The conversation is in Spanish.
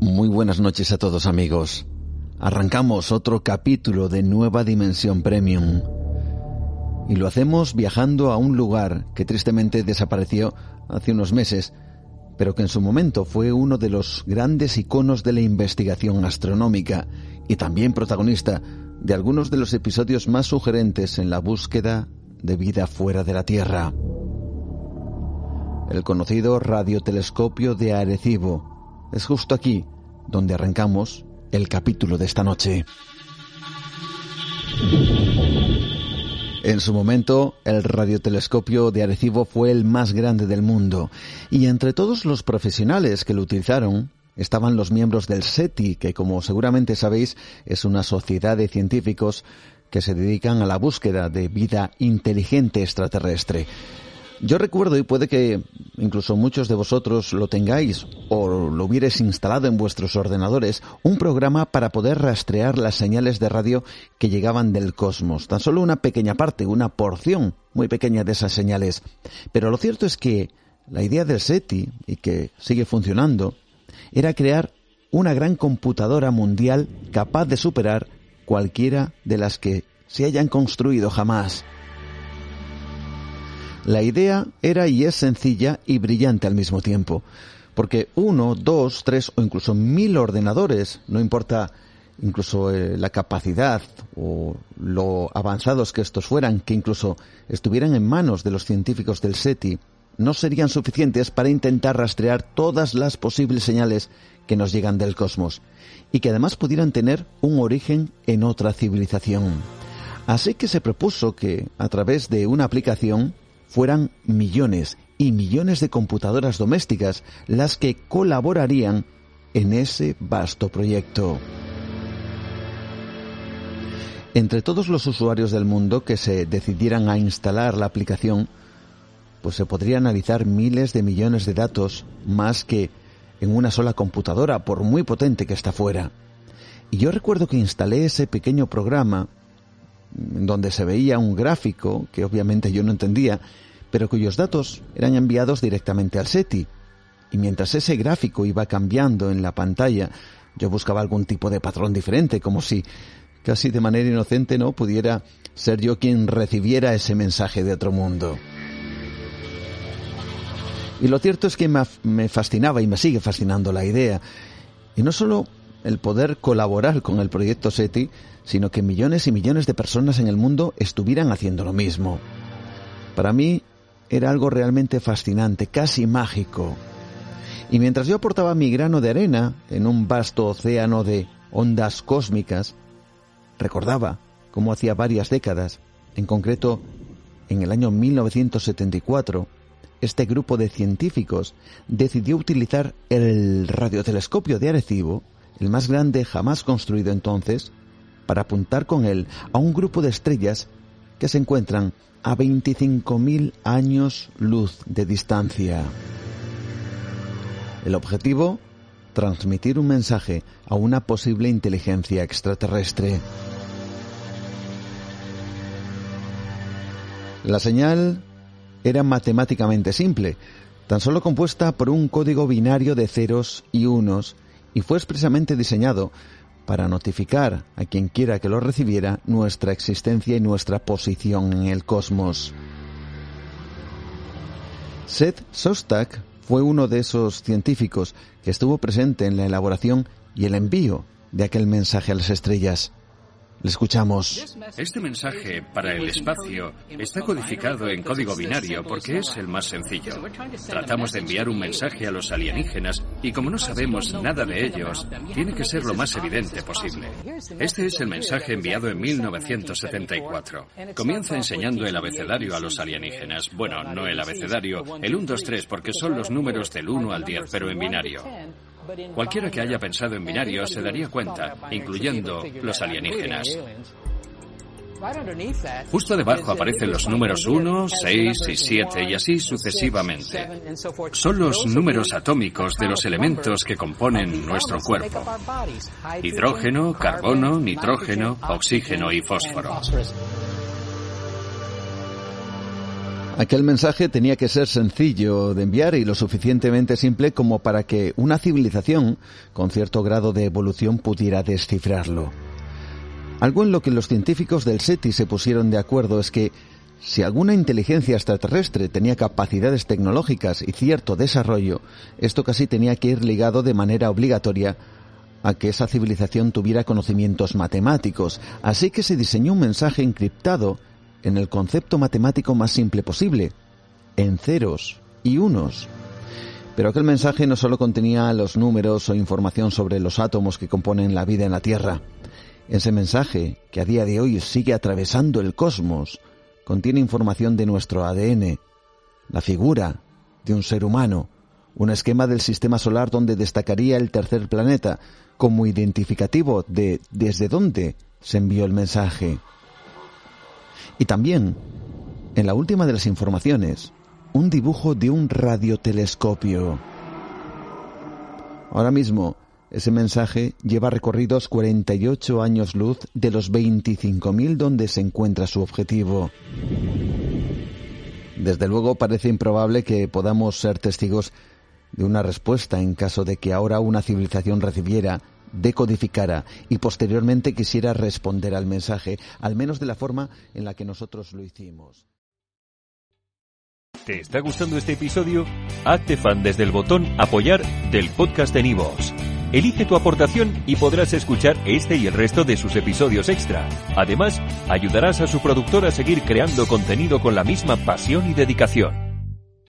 Muy buenas noches a todos amigos. Arrancamos otro capítulo de Nueva Dimensión Premium. Y lo hacemos viajando a un lugar que tristemente desapareció hace unos meses, pero que en su momento fue uno de los grandes iconos de la investigación astronómica y también protagonista de algunos de los episodios más sugerentes en la búsqueda de vida fuera de la Tierra. El conocido radiotelescopio de Arecibo es justo aquí donde arrancamos el capítulo de esta noche. En su momento, el radiotelescopio de Arecibo fue el más grande del mundo, y entre todos los profesionales que lo utilizaron estaban los miembros del SETI, que como seguramente sabéis es una sociedad de científicos que se dedican a la búsqueda de vida inteligente extraterrestre. Yo recuerdo, y puede que incluso muchos de vosotros lo tengáis o lo hubierais instalado en vuestros ordenadores, un programa para poder rastrear las señales de radio que llegaban del cosmos. Tan solo una pequeña parte, una porción muy pequeña de esas señales. Pero lo cierto es que la idea del SETI, y que sigue funcionando, era crear una gran computadora mundial capaz de superar cualquiera de las que se hayan construido jamás. La idea era y es sencilla y brillante al mismo tiempo, porque uno, dos, tres o incluso mil ordenadores, no importa incluso eh, la capacidad o lo avanzados que estos fueran, que incluso estuvieran en manos de los científicos del SETI, no serían suficientes para intentar rastrear todas las posibles señales que nos llegan del cosmos y que además pudieran tener un origen en otra civilización. Así que se propuso que, a través de una aplicación, fueran millones y millones de computadoras domésticas las que colaborarían en ese vasto proyecto. Entre todos los usuarios del mundo que se decidieran a instalar la aplicación, pues se podría analizar miles de millones de datos más que en una sola computadora, por muy potente que está fuera. Y yo recuerdo que instalé ese pequeño programa donde se veía un gráfico que obviamente yo no entendía, pero cuyos datos eran enviados directamente al SETI. Y mientras ese gráfico iba cambiando en la pantalla, yo buscaba algún tipo de patrón diferente, como si casi de manera inocente no pudiera ser yo quien recibiera ese mensaje de otro mundo. Y lo cierto es que me fascinaba y me sigue fascinando la idea. Y no solo el poder colaborar con el proyecto SETI, sino que millones y millones de personas en el mundo estuvieran haciendo lo mismo. Para mí era algo realmente fascinante, casi mágico. Y mientras yo aportaba mi grano de arena en un vasto océano de ondas cósmicas, recordaba cómo hacía varias décadas, en concreto en el año 1974, este grupo de científicos decidió utilizar el radiotelescopio de Arecibo, el más grande jamás construido entonces, para apuntar con él a un grupo de estrellas que se encuentran a 25.000 años luz de distancia. El objetivo, transmitir un mensaje a una posible inteligencia extraterrestre. La señal era matemáticamente simple, tan solo compuesta por un código binario de ceros y unos, y fue expresamente diseñado para notificar a quien quiera que lo recibiera nuestra existencia y nuestra posición en el cosmos. Seth Sostak fue uno de esos científicos que estuvo presente en la elaboración y el envío de aquel mensaje a las estrellas. Le escuchamos. Este mensaje para el espacio está codificado en código binario porque es el más sencillo. Tratamos de enviar un mensaje a los alienígenas y como no sabemos nada de ellos, tiene que ser lo más evidente posible. Este es el mensaje enviado en 1974. Comienza enseñando el abecedario a los alienígenas. Bueno, no el abecedario, el 1, 2, 3 porque son los números del 1 al 10, pero en binario. Cualquiera que haya pensado en binario se daría cuenta, incluyendo los alienígenas. Justo debajo aparecen los números 1, 6 y 7 y así sucesivamente. Son los números atómicos de los elementos que componen nuestro cuerpo. Hidrógeno, carbono, nitrógeno, oxígeno y fósforo. Aquel mensaje tenía que ser sencillo de enviar y lo suficientemente simple como para que una civilización con cierto grado de evolución pudiera descifrarlo. Algo en lo que los científicos del SETI se pusieron de acuerdo es que si alguna inteligencia extraterrestre tenía capacidades tecnológicas y cierto desarrollo, esto casi tenía que ir ligado de manera obligatoria a que esa civilización tuviera conocimientos matemáticos, así que se diseñó un mensaje encriptado en el concepto matemático más simple posible, en ceros y unos. Pero aquel mensaje no solo contenía los números o información sobre los átomos que componen la vida en la Tierra. Ese mensaje, que a día de hoy sigue atravesando el cosmos, contiene información de nuestro ADN, la figura de un ser humano, un esquema del sistema solar donde destacaría el tercer planeta como identificativo de desde dónde se envió el mensaje. Y también, en la última de las informaciones, un dibujo de un radiotelescopio. Ahora mismo, ese mensaje lleva recorridos 48 años luz de los 25.000 donde se encuentra su objetivo. Desde luego parece improbable que podamos ser testigos de una respuesta en caso de que ahora una civilización recibiera decodificara y posteriormente quisiera responder al mensaje, al menos de la forma en la que nosotros lo hicimos. ¿Te está gustando este episodio? Hazte fan desde el botón apoyar del podcast de Nivos. Elige tu aportación y podrás escuchar este y el resto de sus episodios extra. Además, ayudarás a su productor a seguir creando contenido con la misma pasión y dedicación.